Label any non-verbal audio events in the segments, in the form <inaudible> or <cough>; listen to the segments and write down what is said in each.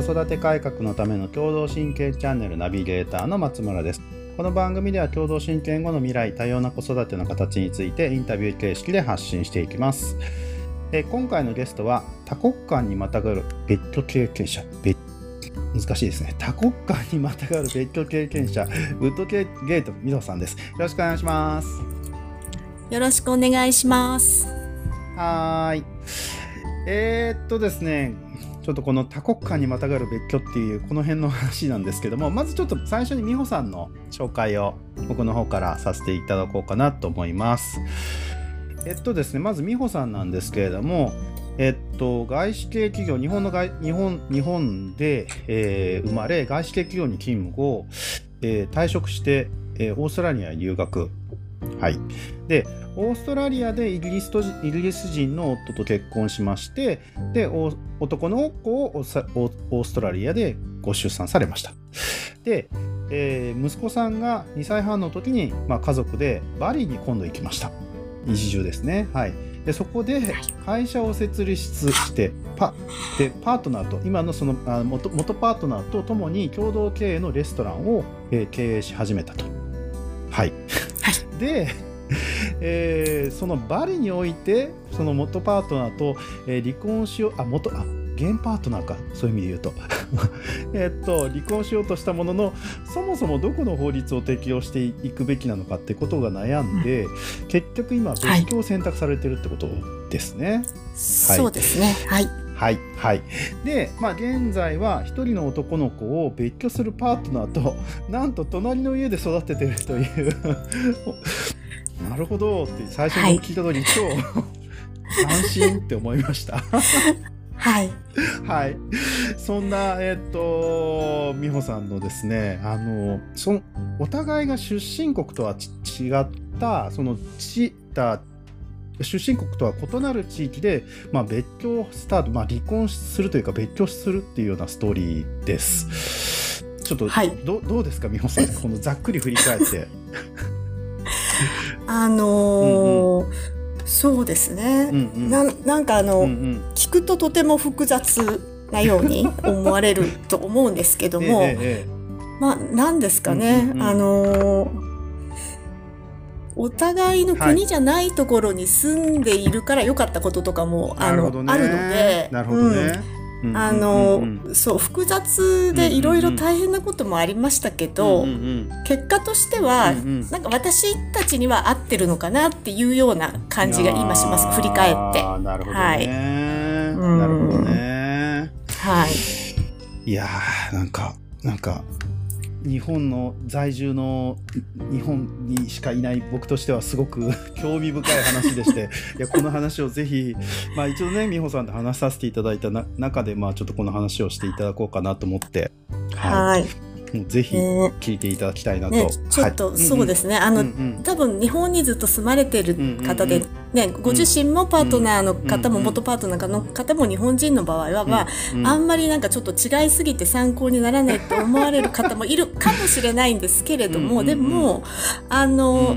子育て改革のための共同親権チャンネルナビゲーターの松村です。この番組では共同親権後の未来多様な子育ての形についてインタビュー形式で発信していきます。え今回のゲストは多国間にまたがる別居経験者。別難しいですね。多国間にまたがる別居経験者ウッドゲートみどさんです。よろしくお願いします。よろしくお願いします。はい。えー、っとですねちょっとこの多国間にまたがる別居っていうこの辺の話なんですけどもまずちょっと最初に美穂さんの紹介を僕の方からさせていただこうかなと思いますえっとですねまず美穂さんなんですけれどもえっと、外資系企業、日本の外日本日本で、えー、生まれ、外資系企業に勤務後、えー、退職して、えー、オーストラリアへ留学。はい。で、オーストラリアでイギリスとイギリス人の夫と結婚しまして、で、男の子をオーストラリアでご出産されました。で、えー、息子さんが2歳半の時に、まあ、家族でバリに今度行きました。移住ですね。はい。でそこで会社を設立してパでパートナーと今のそのあ元元パートナーとともに共同経営のレストランを、えー、経営し始めたと。はい、で、<laughs> えー、そのバリにおいてその元パートナーと、えー、離婚しようあ元あ現パートナーか。そういう意味で言うと。<laughs> えっと離婚しようとしたもののそもそもどこの法律を適用していくべきなのかってことが悩んで、うん、結局今別居を選択されてるってことですね。はい、そうですね。はいはい。はい。で、まあ、現在は一人の男の子を別居するパートナーと、<laughs> なんと隣の家で育ててるという <laughs> なるほどって最初に聞いた時に、超斬新って思いましたはい。<laughs> はい。そんな、えっ、ー、と、美穂さんのですね、あの、その、お互いが出身国とは違った、その、ちた、出身国とは異なる地域で、まあ、別居スタート、まあ、離婚するというか別居するっていうようなストーリーです。ちょっと、はい、どどうですか美穂さんこのざっくり振り返って。<laughs> あのーうんうん。そうですね、うんうん、ななんかあの、うんうん、聞くととても複雑なように <laughs> 思われると思うんですけども、ええまあ何ですかね、うんうんうん、あのお互いの国じゃないところに住んでいるから良かったこととかも、はい、あの、ね、あるので、なるほどね、あの、そう複雑でいろいろ大変なこともありましたけど、結果としては、なんか私たちには合ってるのかなっていうような感じが今します。振り返って。なるほどね。はい、なるほどね。はい。いやーなんかなんか日本の在住の日本にしかいない僕としてはすごく <laughs> 興味深い話でしていやこの話をぜひ、まあ、一度ね美穂さんと話させていただいた中で、まあ、ちょっとこの話をしていただこうかなと思って。はい、ぜひ聞いていただきたいなと。ね、ちょっと、そうですね。あの、うんうん、多分日本にずっと住まれてる方で、ね、ご自身もパートナーの方も、元パートナーの方も日本人の場合は、まあ、あんまりなんかちょっと違いすぎて参考にならないと思われる方もいるかもしれないんですけれども、でも、あの、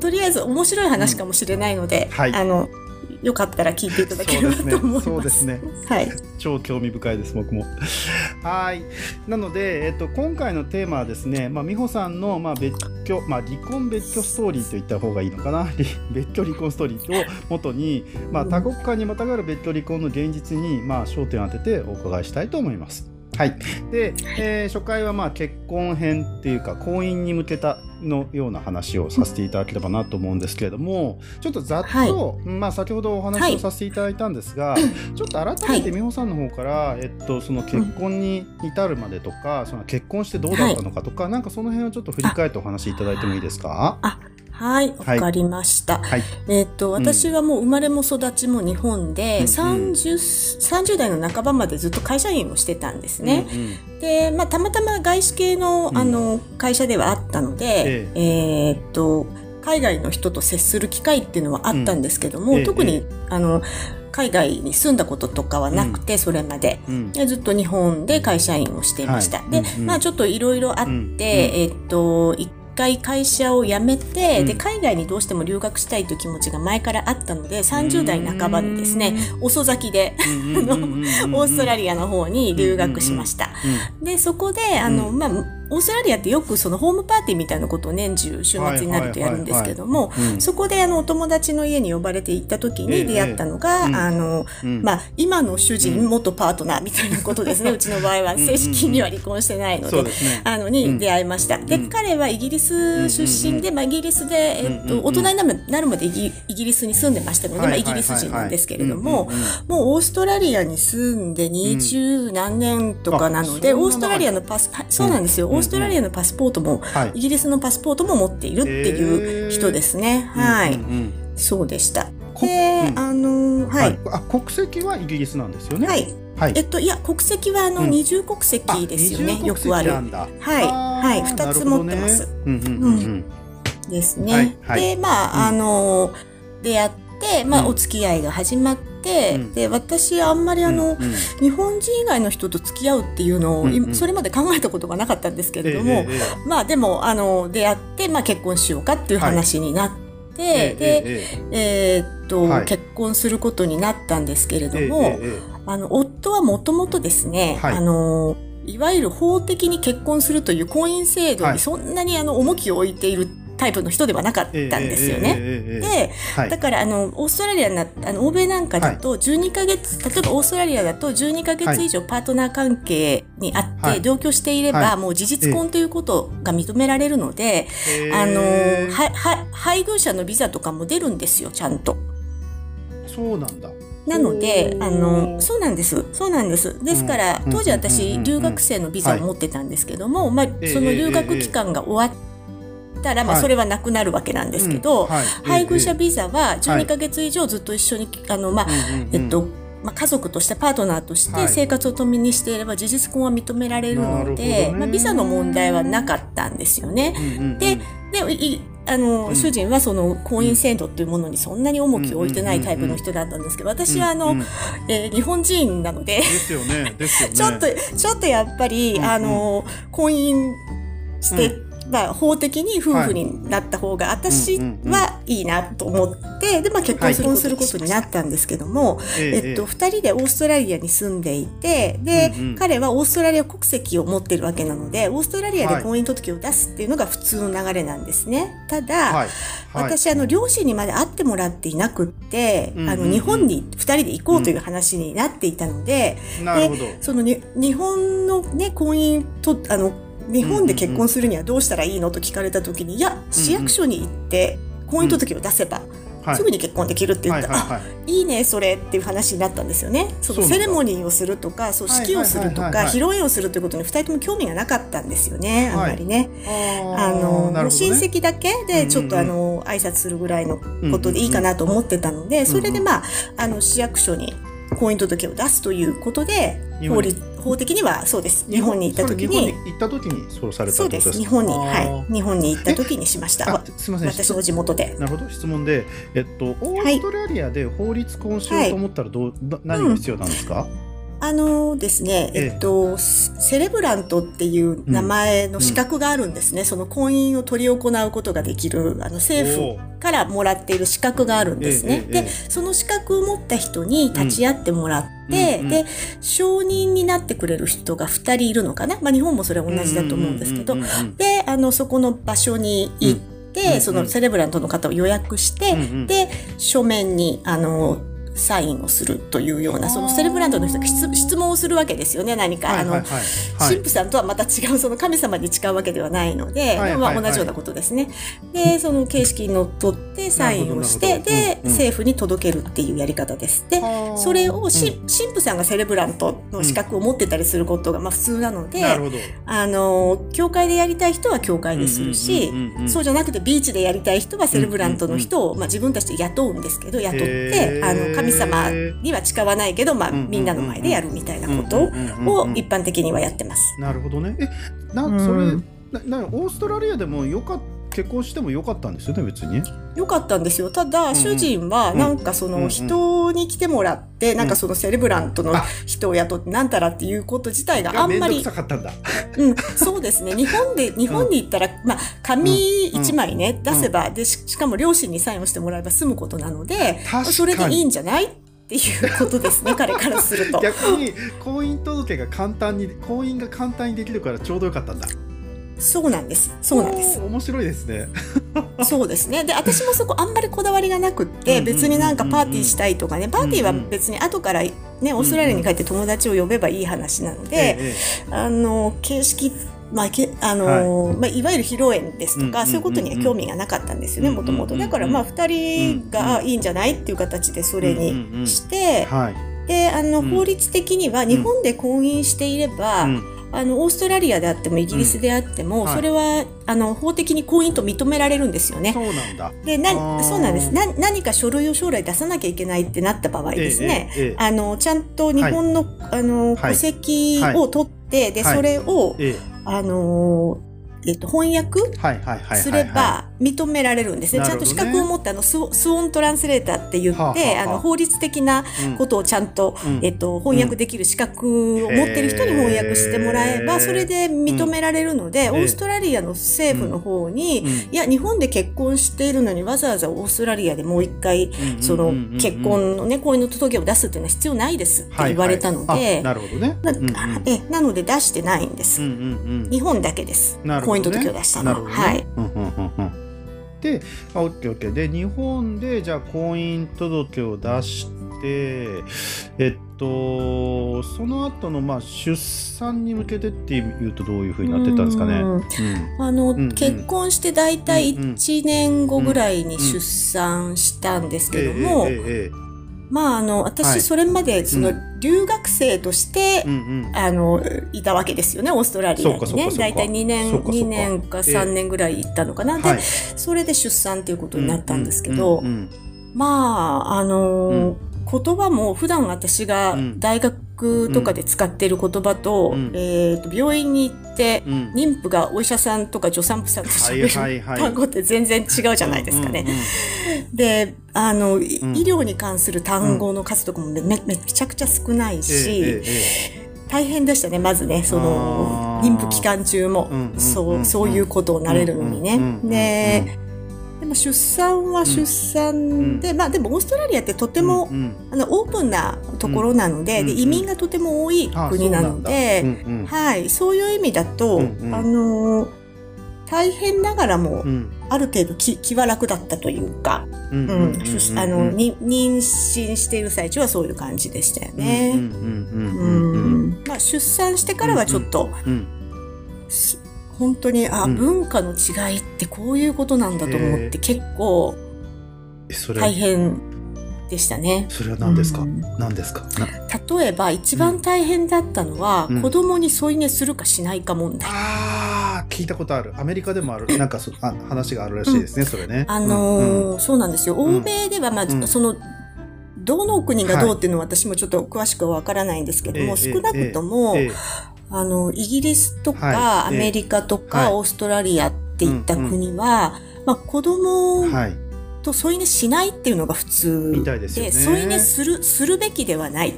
とりあえず面白い話かもしれないので、はい、あのよかったら聞いていただければと思います。そうですね。はい。超興味深いです、僕も。はい。なので、えっと、今回のテーマはですね、まあ、美穂さんの、まあ、別居、まあ、離婚別居ストーリーと言った方がいいのかな。<laughs> 別居離婚ストーリーを元に、まあ、多国間にまたがる別居離婚の現実に、まあ、焦点を当ててお伺いしたいと思います。はい。で、えー、初回はまあ結婚編っていうか婚姻に向けたのような話をさせていただければなと思うんですけれども、ちょっとざっと、はい、まあ先ほどお話をさせていただいたんですが、はい、ちょっと改めて美穂さんの方から、えっとその結婚に至るまでとか、その結婚してどうだったのかとか、なんかその辺をちょっと振り返ってお話しいただいてもいいですか？あはい、わかりました。はい、えっ、ー、と、私はもう生まれも育ちも日本で、うん、30、30代の半ばまでずっと会社員をしてたんですね。うんうん、で、まあ、たまたま外資系の、あの、会社ではあったので、えー、えー、っと、海外の人と接する機会っていうのはあったんですけども、うん、特に、あの、海外に住んだこととかはなくて、うん、それまで、うん、ずっと日本で会社員をしていました。はい、で、まあちょっといろいろあって、えっと、1回会社を辞めて、うん、で海外にどうしても留学したいという気持ちが前からあったので30代半ばにですね遅咲きでオーストラリアの方に留学しました。でそこであの、まあオーストラリアってよくそのホームパーティーみたいなことを年中週末になるとやるんですけども、そこであのお友達の家に呼ばれて行った時に出会ったのが、ええ、あの、うん、まあ今の主人、うん、元パートナーみたいなことですね。<laughs> うちの場合は正式には離婚してないので、ね、あのに出会いました。で、彼はイギリス出身で、まあイギリスでえっと大人になるなるまでイギリスに住んでましたので、まあイギリス人なんですけれども、もうオーストラリアに住んで二十何年とかなので、オーストラリアのパスそうなんですよ。オーストラリアのパスポートも、はい、イギリスのパスポートも持っているっていう人ですね。はい、そうでした。で、あのはい、あ国籍はイギリスなんですよね？はい。はい、えっといや国籍はあの、二重国籍ですよね。よくある。はい。はい。二つ持ってます。うんうんうんですね。でまああの出会ってまあお付き合いが始まって。うん、で私あんまりあの、うんうん、日本人以外の人と付き合うっていうのを、うんうん、それまで考えたことがなかったんですけれども、えーえー、まあでもあの出会って、まあ、結婚しようかっていう話になって。はい、で、えー、っと、はい、結婚することになったんですけれども、あの夫はもともとですね、はい、あのいわゆる法的に結婚するという婚姻制度にそんなにあの重きを置いているタイプの人ではなかったんですよね。で、はい、だからあのオーストラリアなあの欧米なんかだと12ヶ月、例えばオーストラリアだと12ヶ月以上パートナー関係にあって同居していれば、もう事実婚ということが認められるので、あのはは配偶者のビザとかも出るんですよちゃんと。そうなんだ。なので、あの、そうなんです。そうなんです。ですから、当時私、留学生のビザを持ってたんですけども、まあ、その留学期間が終わって、たら、まあ、それはなくなるわけなんですけど、配偶者ビザは12ヶ月以上ずっと一緒に、あの、まあ、えっと、まあ、家族としてパートナーとして生活を共にしていれば事実婚は認められるので、ね、まあ、ビザの問題はなかったんですよね。でであの、うん、主人はその婚姻制度っていうものにそんなに重きを置いてないタイプの人だったんですけど、私はあの、うんうん、えー、日本人なのでですよね。ね。<laughs> ちょっと、ちょっとやっぱり、うんうん、あの、婚姻して、まあ、法的に夫婦になった方が私はいいなと思って、で、まあ、結婚することになったんですけども、えっと、二人でオーストラリアに住んでいて、で、彼はオーストラリア国籍を持ってるわけなので、オーストラリアで婚姻届を出すっていうのが普通の流れなんですね。ただ、私、あの、両親にまで会ってもらっていなくって、あの、日本に二人で行こうという話になっていたので、で、その日本のね、婚姻と、あの、日本で結婚するにはどうしたらいいの？と聞かれた時に、いや、市役所に行って婚姻届を出せば、すぐに結婚できるって言った。ら、はいはいはい、ねそれっていう話になったんですよね。そのセレモニーをするとかそう式をするとか、披露宴をするということに2人とも興味がなかったんですよね、あんまりね。あの、ね、親戚だけでちょっとあの挨拶するぐらいのことでいいかなと思ってたので、それでまああの市役所に婚姻届を出すということで法律法的にはそうです。日本に行った時に。行った時にそうされたそうです。日本にはい。日本に行った時にしました。すみません。私の地元で。なるほど。質問でえっとオーストラリアで法律婚しようと思ったらどう、はい、何が必要なんですか、うんあのですね、えっと、セレブラントっていう名前の資格があるんですね。うん、その婚姻を取り行うことができる、あの政府からもらっている資格があるんですね。で、その資格を持った人に立ち会ってもらって、うん、で、承認になってくれる人が2人いるのかな。まあ日本もそれは同じだと思うんですけど、で、あの、そこの場所に行って、そのセレブラントの方を予約して、で、書面に、あの、サインをするというようなそのセレブラントの人が質問をするわけですよね何か、あの、神父さんとはまた違うその神様に誓うわけではないので、まあ、同じようなことですね。でその形式にのっとってサインをしてで、政府に届けるっていうやり方です。でそれをし、神父さんがセレブラントの資格を持ってたりすることがまあ普通なので、あの教会でやりたい人は教会でするし、そうじゃなくてビーチでやりたい人はセレブラントの人を、まあ、自分たちで雇うんですけど雇ってあの神神様には誓わないけど、まあ、みんなの前でやるみたいなことを一般的にはやってます。なるほどね。え、な、それ、な、な、オーストラリアでもよか結婚してもよかったんですよね別に。よかったんですよ。ただ、主人はなんかその人に来てもらって、なんかそのセレブラントの人を雇ってなんたらっていうこと自体があんまりうん、そうですね。日本で日本に行ったら、まあ、紙1枚ね、出せばでしかも両親にサインをしてもらえば済むことなのでそれでいいんじゃないっていうことですね <laughs> 彼からすると。逆に婚姻届が簡単に婚姻が簡単にできるからちょうどよかったんだそうなんです。そうなんです。面白いですね。<laughs> そうですね。で、私もそこあんまりこだわりがなくって、別になんかパーティーしたいとかね、パーティーは別に後からね、オーストラリアに帰って友達を呼べばいい話なので、あの、形式まあ、けあのまあ、いわゆる披露宴ですとか、そういうことには興味がなかったんですよねもともとだからまあ2人がいいんじゃないっていう形でそれにして、であの法律的には日本で婚姻していれば、あのオーストラリアであってもイギリスであっても、うん。はい、それはあの法的に婚姻と認められるんですよね。そうなんだ。でなそうなんです。な何か書類を将来出さなきゃいけないってなった場合ですね、えええ、あのちゃんと日本のはい、あの戸籍を取って、はい、でそれを、あのえっと、翻訳すれば認められるんですね。ちゃんと資格を持ってあのスオントランスレーターって言って、あの法律的なことをちゃんと、えっと、翻訳できる資格を持ってる人に翻訳してもらえば、それで認められるので、オーストラリアの政府の方に、いや、日本で結婚しているのにわざわざオーストラリアでもう一回、その結婚のね、婚姻の届けを出すっていうのは必要ないですって言われたので、なるほどね。えなので出してないんです。日本だけです。婚姻届を出したのは。はい。で、あ、オッケーオッケー。で、日本で、じゃあ、婚姻届を出して、えっと、その後の、まあ、出産に向けてっていうと、どういうふうになってたんですかね？うん、あの、うんうん、結婚して大体1年後ぐらいに出産したんですけども、まあ、あの、私、それまで、その、留学生として、あの、いたわけですよね、オーストラリアにね。大体2年、2年か3年ぐらい行ったのかな。で、それで出産っていうことになったんですけど、まあ、あの、言葉も普段私が大学とかで使っている言葉と、うん、えっ、ー、と、病院に行って、うん、妊婦がお医者さんとか助産婦さんと喋る単語って全然違うじゃないですかね。で、あの、うん、医療に関する単語の数とかもめめちゃくちゃ少ないし、えええ大変でしたね、まずね、その、妊婦期間中も、そう、そういうことをなれるのにね。で、でも出産は出産で、うん、まあでもオーストラリアってとても、うん、あのオープンなところなのでうん、で移民がとても多い国なので、はい、そういう意味だと、あのー、大変ながらも、ある程度気気は楽だったというか、あの妊娠している最中はそういう感じでしたよね。まあ出産してからはちょっと、本当にあ、うん、文化の違いってこういうことなんだと思って結構大変でしたね。それは何ですか、うん、何ですか？例えば一番大変だったのは、うん、子供に添い寝するかしないか問題。ああ聞いたことある。アメリカでもある。<laughs> なんかそあ話があるらしいですね、それね。あのー、そうなんですよ。欧米ではまあ、そのどの国がどうっていうのは私もちょっと詳しくはわからないんですけども、はい、少なくとも、あの、イギリスとか、アメリカとか、オーストラリアっていった国は、まあ、子供と添い寝しないっていうのが普通で、添い寝する、するべきではない。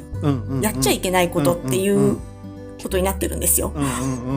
やっちゃいけないことっていうことになってるんですよ。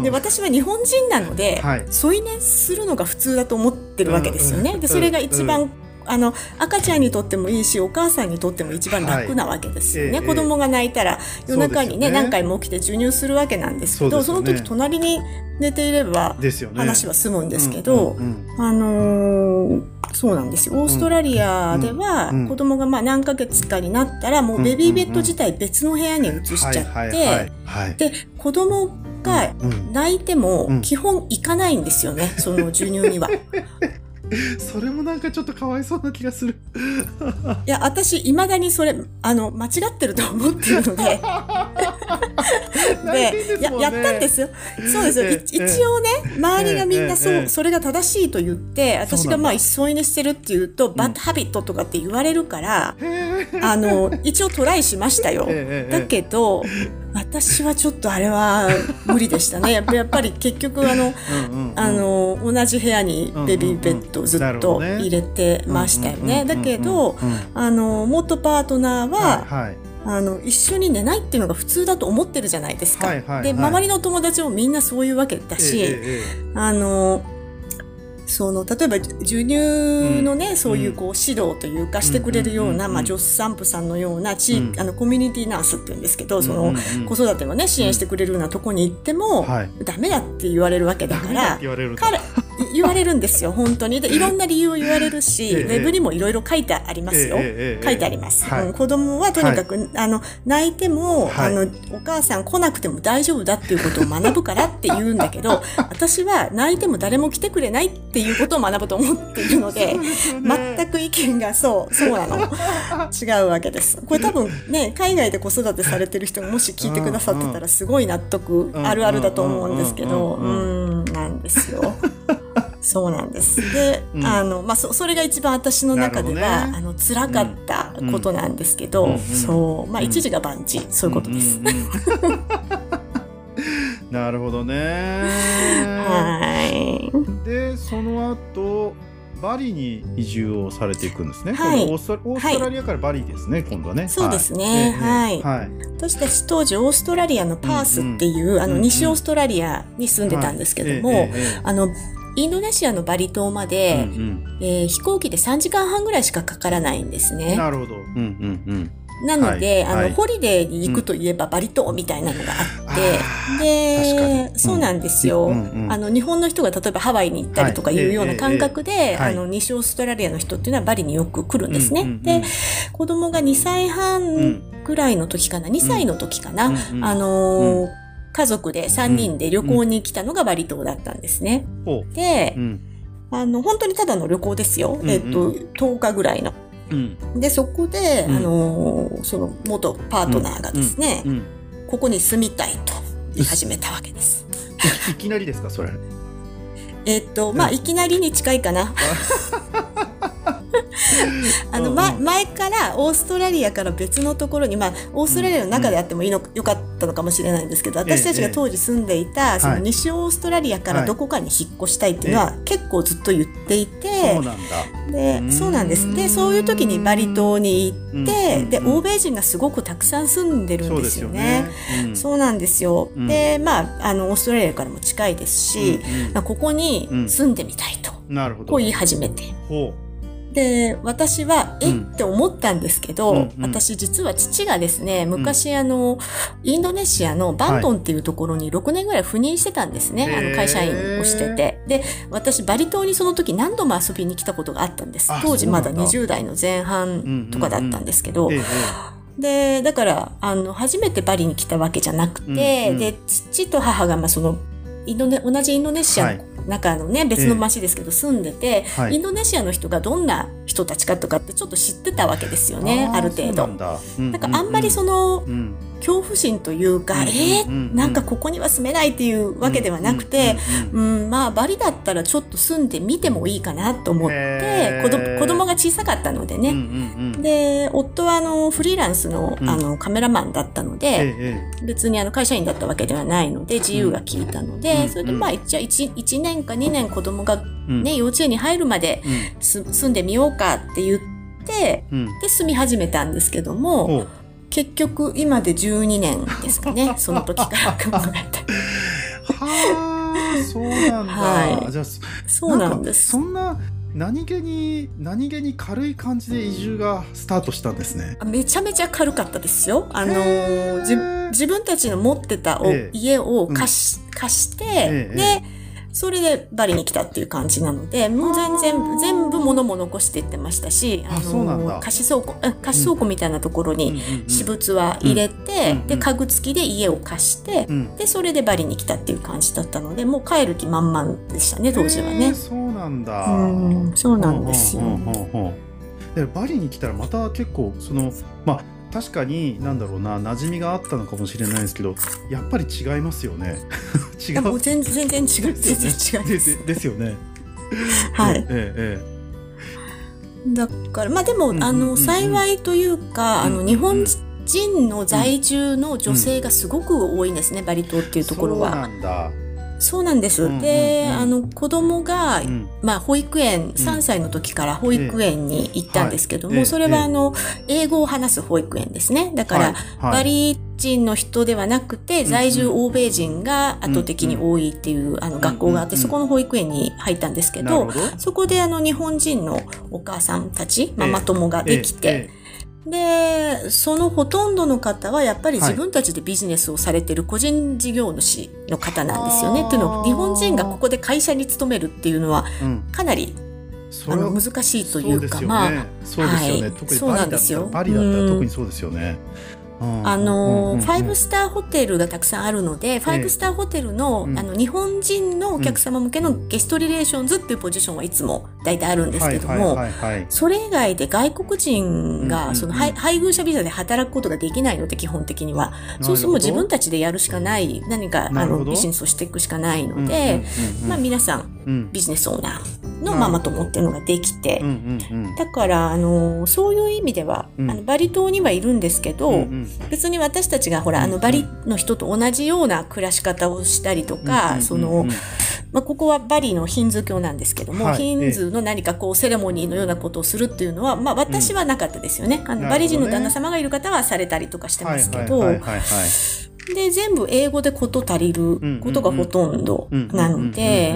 で私は日本人なので、添い寝するのが普通だと思ってるわけですよね。でそれが一番あの赤ちゃんにとってもいいしお母さんにとっても一番楽なわけですよね、はい、子供が泣いたら夜中にね、ね、何回も起きて授乳するわけなんですけどそ、ね,、の時隣に寝ていれば話は済むんですけど、あのー、そうなんですよ。オーストラリアでは子供がまあ何ヶ月かになったらもうベビーベッド自体別の部屋に移しちゃってで子供が泣いても基本行かないんですよね、その授乳には。<laughs> <laughs> それもなんかちょっとかわいそうな気がする。いや私いまだにそれあの間違ってると思ってるので。<laughs> でややったんですよ。そうですよ。一応ね、周りがみんなそう、それが正しいと言って、私がまあ、添い寝してるって言うと、バッドハビットとかって言われるから、あの、一応トライしましたよ。<laughs> だけど、私はちょっとあれは無理でしたね。やっぱり結局あの、あの、同じ部屋にベビーベッドをずっと入れてましたよね。だけど、あの、元パートナーは、はいはい。あの一緒に寝ないっていうのが普通だと思ってるじゃないですか。はいはいはい、で周りの友達もみんなそういうわけだし、えええ、あのその例えば授乳のね、うん、そういうこう指導というかしてくれるような、まあ、助産婦さんのような地域、うん、あのコミュニティナースって言うんですけど、その子育てをね支援してくれるようなとこに行っても、はい、ダメだって言われるわけだから彼言われるんですよ本当に。でいろんな理由を言われるし、ウェブにもいろいろ書いてありますよ、書いてあります、はい、うん、子供はとにかく、はい、あの泣いても、あのお母さん来なくても大丈夫だっていうことを学ぶからって言うんだけど <laughs> 私は泣いても誰も来てくれないっていうことを学ぶと思っているので、ね、全く意見がそうそうなの。<laughs> 違うわけです。これ多分ね海外で子育てされてる人がもし聞いてくださってたらすごい納得あるあるだと思うんですけどうんなんですよ。<laughs> そうなんです。で、うん、あの、まあ、そ、それが一番私の中では、ね、あの、辛かったことなんですけど、うん、そう、まあ、一時が万事、そういうことです。<laughs> なるほどね。<laughs> はい。で、その後、バリに移住をされていくんですね。はい、オーストオーストラリアからバリですね、はい、今度はね。そうですね。はい。はい、私たち当時オーストラリアのパースっていう、うんうん、あの西オーストラリアに住んでたんですけども、あのインドネシアのバリ島まで、うんうん、えー、飛行機で3時間半ぐらいしかかからないんですね。なるほど。うんうんうんなので、はい、あの、はい、ホリデーに行くといえばバリ島みたいなのがあって、うん、で、そうなんですよ、あの、日本の人が例えばハワイに行ったりとかいうような感覚で、はい、あの、西オーストラリアの人っていうのはバリによく来るんですね。で、子供が2歳半ぐらいの時かな、2歳の時かな、あのー家族で3人で旅行に来たのがバリ島だったんですね。うん、で、うん、あの、本当にただの旅行ですよ。えっと、10日ぐらいの。うん、で、そこで、あのー、その元パートナーがですね、ここに住みたいと言い始めたわけです。いきなりですか、それ。えっと、まあ、いきなりに近いかな。<laughs> あの、ま、前からオーストラリアから別のところに、まあ、オーストラリアの中であってもいいの、よかったのかもしれないんですけど、私たちが当時住んでいた、その西オーストラリアからどこかに引っ越したいっていうのは結構ずっと言っていて、で、そうなんです。で、そういう時にバリ島に行って、で、欧米人がすごくたくさん住んでるんですよね。そうなんですよ。で、まあ、あの、オーストラリアからも近いですし、ここに住んでみたいと。なるほど。こう言い始めて。で、私は、え、うん、って思ったんですけど、うんうん、私実は父がですね、昔あの、インドネシアのバントンっていうところに6年ぐらい赴任してたんですね。はい、あの会社員をしてて。で、私バリ島にその時何度も遊びに来たことがあったんです。当時まだ20代の前半とかだったんですけど、で、だから、あの、初めてバリに来たわけじゃなくて、うんうん、で、父と母が、まあ、その、インドネ、同じインドネシアの中のね、別の町ですけど住んでて、はい、インドネシアの人がどんな人たちかとかってちょっと知ってたわけですよね、ある程度。なんうん、なんかあんまりその、うん恐怖心というか、うん、えー、なんかここには住めないっていうわけではなくて、うん、まあバリだったらちょっと住んでみてもいいかなと思って子子供が小さかったのでね、で夫はあのフリーランスのあのカメラマンだったので、別にあの会社員だったわけではないので自由が利いたので、それでまあじゃあ 1, 1年か2年子供がね、幼稚園に入るまで、住んでみようかって言って、で住み始めたんですけども、結局今で12年ですかね。<laughs> その時から考えて。はあそうなんだ、はい、じゃあそうなんです。そんな何気に何気に軽い感じで移住がスタートしたんですね。めちゃめちゃ軽かったですよ。あの自分たちの持ってたお、ええ、家を貸しうん、貸して、え、でそれでバリに来たっていう感じなので、もう全然、全部物も残していってましたし、あの、貸し倉庫、貸し倉庫みたいなところに私物は入れて、で、家具付きで家を貸して、で、それでバリに来たっていう感じだったので、もう帰る気満々でしたね、当時はね。そうなんだ。うん、そうなんですよ。でバリに来たらまた結構そのまあ確かに何だろうな馴染みがあったのかもしれないですけどやっぱり違いますよね。<laughs> 違う。全然全然違う。全然違いです。ですよね。はい、えええだからまあでも、うんうんうんあの幸いというか、あの日本人の在住の女性がすごく多いんですね、バリ島っていうところは。そうなんだ、そうなんです。うんうんうん。で、あの子供が、うん。まあ保育園、3歳の時から保育園に行ったんですけども、はいそれはあの、英語を話す保育園ですね。だから、バリ人の人ではなくて、在住欧米人が圧倒的に多いっていう、あの学校があって、そこの保育園に入ったんですけどそこであの日本人のお母さんたち、ママ友ができて、ええで、そのほとんどの方はやっぱり自分たちでビジネスをされてる個人事業主の方なんですよね。はあっていうのを日本人がここで会社に勤めるっていうのはかなりそれはあの難しいというか、まあ、そうですよね、はい。特にそうバリだったら特にそうですよね、うんあのファイブスターホテルがたくさんあるので、ファイブスターホテルの,、うん。あの日本人のお客様向けのゲストリレーションズっていうポジションはいつも大体あるんですけども、それ以外で外国人がその配配偶者ビザで働くことができないので基本的には。そうすると自分たちでやるしかない、何かあのビジネスをしていくしかないのうんで、まあ皆さんビジネスオーナーのママ友っていうのができて。だから、あの、そういう意味では、うん。あのバリ島にはいるんですけど、別に私たちがほら、あの、うん。バリの人と同じような暮らし方をしたりとか、その、まあ、ここはバリのヒンズー教なんですけども、はい。ヒンズーの何かこうセレモニーのようなことをするっていうのは、まあ私はなかったですよね。あのバリ人の旦那様がいる方はされたりとかしてますけど、で、全部英語でこと足りることがほとんどなので、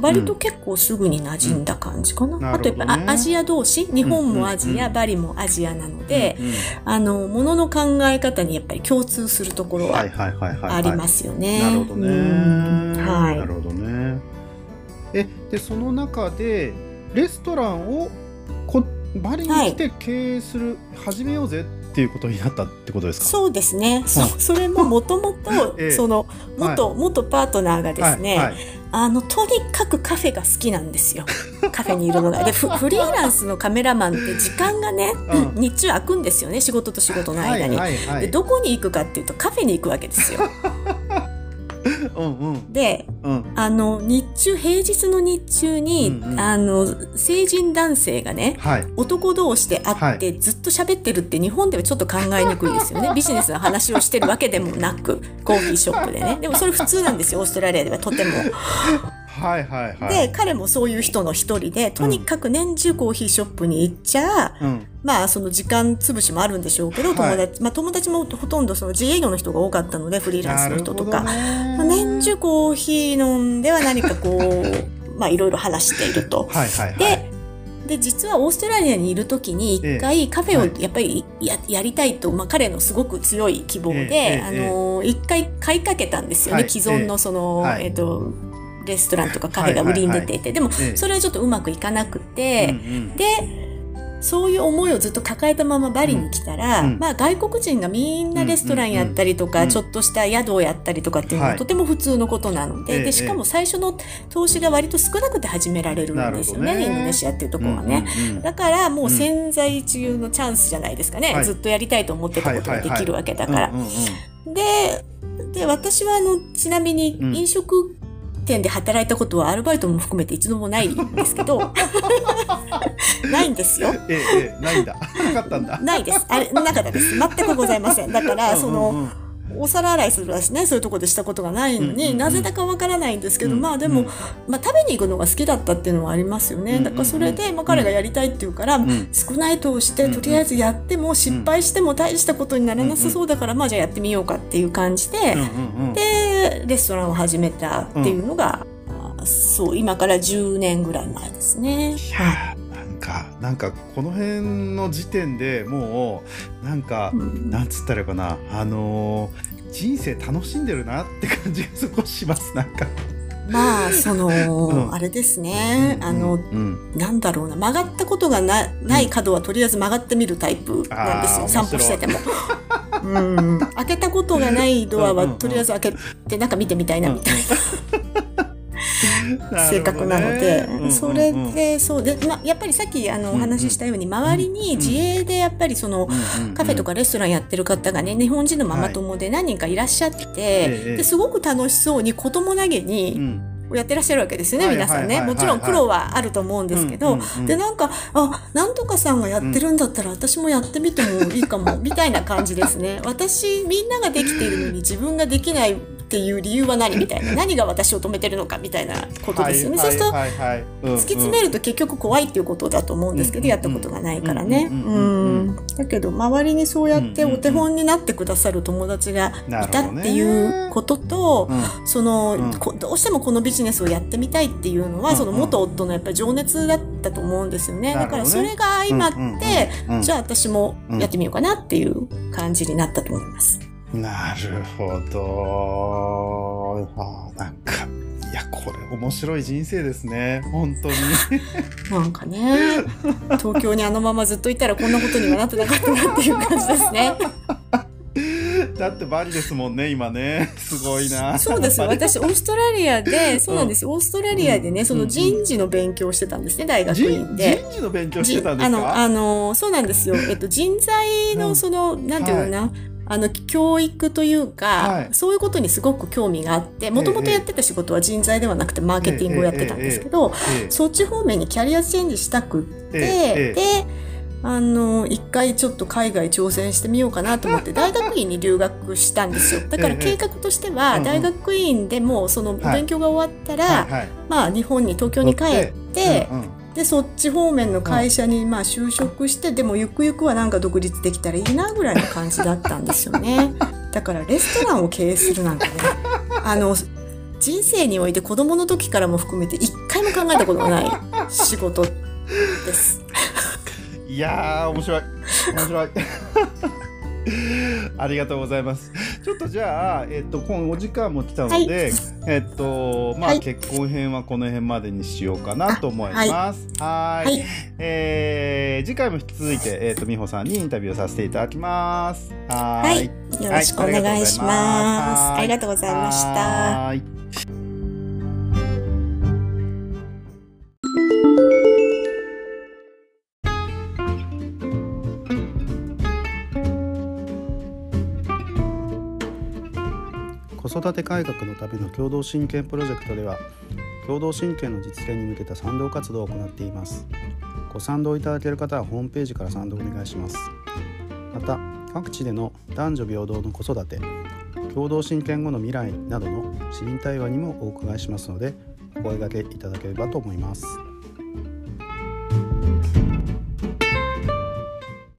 割と結構すぐに馴染んだ感じかな。うん。あとやっぱ、アジア同士、日本もアジア、バリもアジアなので、あの、ものの考え方にやっぱり共通するところはありますよね。なるほどね、うん。はい。なるほどね。えでその中でレストランをこバリに来て経営する、始めようぜっていうことになったってことですか？そうですね。そそれももともとええ、その、元、元パートナーがですね、はいはいあの、とにかくカフェが好きなんですよ。<laughs> カフェにいるのが。で、フフリーランスのカメラマンって時間がね、うん日中空くんですよね、仕事と仕事の間に。はいはいはいで、どこに行くかっていうとカフェに行くわけですよ。<laughs> うんうんで、うんあの、日中、平日の日中に、うんうんあの、成人男性がね、はい男同士で会ってずっと喋ってるって日本ではちょっと考えにくいですよね。<laughs> ビジネスの話をしてるわけでもなく、コーヒーショップでね。でもそれ普通なんですよ、オーストラリアではとても。はいはいはい。で、彼もそういう人の一人で、とにかく年中コーヒーショップに行っちゃ、うん。まあその時間潰しもあるんでしょうけど、はい。友達、まあ友達もほとんどその自営業の人が多かったので、フリーランスの人とか。まあ年中コーヒー飲んでは何かこう、<laughs> まあいろいろ話していると。はいはいはい。で、で、実はオーストラリアにいる時に一回カフェをやっぱりや,、やりたいと、まあ彼のすごく強い希望で、ええあの、一回買いかけたんですよね。はい。既存のその、はい。えっ、と、レストランとかカフェが売りに出ていて、でもええ。それはちょっとうまくいかなくて、うんうんで、そういう思いをずっと抱えたままバリに来たら、うんまあ外国人がみんなレストランやったりとか、うんちょっとした宿をやったりとかっていうのははい。とても普通のことなので、ええで、しかも最初の投資が割と少なくて始められるんですよね、ねインドネシアっていうところはね。うんうんうんだからもう潜在一遇のチャンスじゃないですかね、はい。ずっとやりたいと思ってたことができるわけだから。で、で、私はあの、ちなみにうん。飲食店で働いたことはアルバイトも含めて一度もないんですけど、<laughs> ないんですよ。ええええないんだ。なかったんだ。ないです。あれ、なかったです。全くございません。だから、その、うんうん。うんお皿洗いするらしね、そういうところでしたことがないのに、なぜだかわからないんですけど、うんまあでも、まあ食べに行くのが好きだったっていうのはありますよね。だからそれで、まあ彼がやりたいって言うから、ん。少ない投資でうんうん。とりあえずやっても失敗しても大したことにならなさそうだから、まあじゃあやってみようかっていう感じで、うんうんうんで、レストランを始めたっていうのが、あそう、今から10年ぐらい前ですね。いやーなんかなんかこの辺の時点でもうなんか、うん。なんつったらいいかな。あのー人生楽しんでるなって感じが少ししますなんか、まあ、その、うん。あれですね、あの、うん、なんだろうな、曲がったことがなない角はとりあえず曲がってみるタイプなんですよ、散歩してても。うん、開けたことがないドアはとりあえず開けて中見てみたいなみたいな。<laughs> 性格なので、ね、それでそう。で、ま、やっぱりさっきあのお話ししたように、周りに自営でやっぱりその、カフェとかレストランやってる方がね日本人のママ友で何人かいらっしゃって、はい、ですごく楽しそうに子供投げに、やってらっしゃるわけですよね、皆さんね。もちろん苦労はあると思うんですけど、で、なんか、あ、なんとかさんがやってるんだったら私もやってみてもいいかも、みたいな感じですね。私、みんなができているのに自分ができないっていう理由は何みたいな。<laughs> 何が私を止めてるのかみたいなことですよね。そうすると、突き詰めると結局怖いっていうことだと思うんですけど、やったことがないからね。うんだけど周りにそうやってお手本になってくださる友達がいたっていうことと、その、どうしてもこのビジネスをやってみたいっていうのは、その元夫のやっぱり情熱だったと思うんですよね。だからそれが相まって、じゃあ私もやってみようかなっていう感じになったと思います。なるほど。あなんか、いや、これ面白い人生ですね。本当に。<laughs> なんかね、東京にあのままずっといたらこんなことにはなってなかったなっていう感じですね。だってバリですもんね、今ね。すごいな。そうですよ。私、オーストラリアで、そうなんですよ。オーストラリアでね、その人事の勉強をしてたんですね、大学院で。人事の勉強してたんですか？あの、あの、そうなんですよ。えっと、人材のその、なんていうのかな、あの教育というか、はい、そういうことにすごく興味があってもともとやってた仕事は人材ではなくてマーケティングをやってたんですけど、そっち方面にキャリアチェンジしたくって、であの一回ちょっと海外挑戦してみようかなと思って <laughs> 大学院に留学したんですよ。だから計画としては大学院でもその勉強が終わったら、まあ日本に東京に帰って、でそっち方面の会社にまあ就職して、うん、でもゆくゆくはなんか独立できたらいいなぐらいの感じだったんですよね。<laughs> だからレストランを経営するなんてね。あの人生において子供の時からも含めて一回も考えたことがない仕事です。いやー面白い。面白い <laughs> ありがとうございます。ちょっとじゃあ、えっと、今お時間も来たので、はい、えっと、まあ、はい、結婚編はこの辺までにしようかなと思います。はい。えー、次回も引き続いて、えっと、美穂さんにインタビューさせていただきます。はい。よろしくお願いします。ありがとうございました。育て改革のための共同親権プロジェクトでは共同親権の実現に向けた賛同活動を行っていますご賛同いただける方はホームページから賛同お願いしますまた各地での男女平等の子育て共同親権後の未来などの市民対話にもお伺いしますのでお声掛けいただければと思います。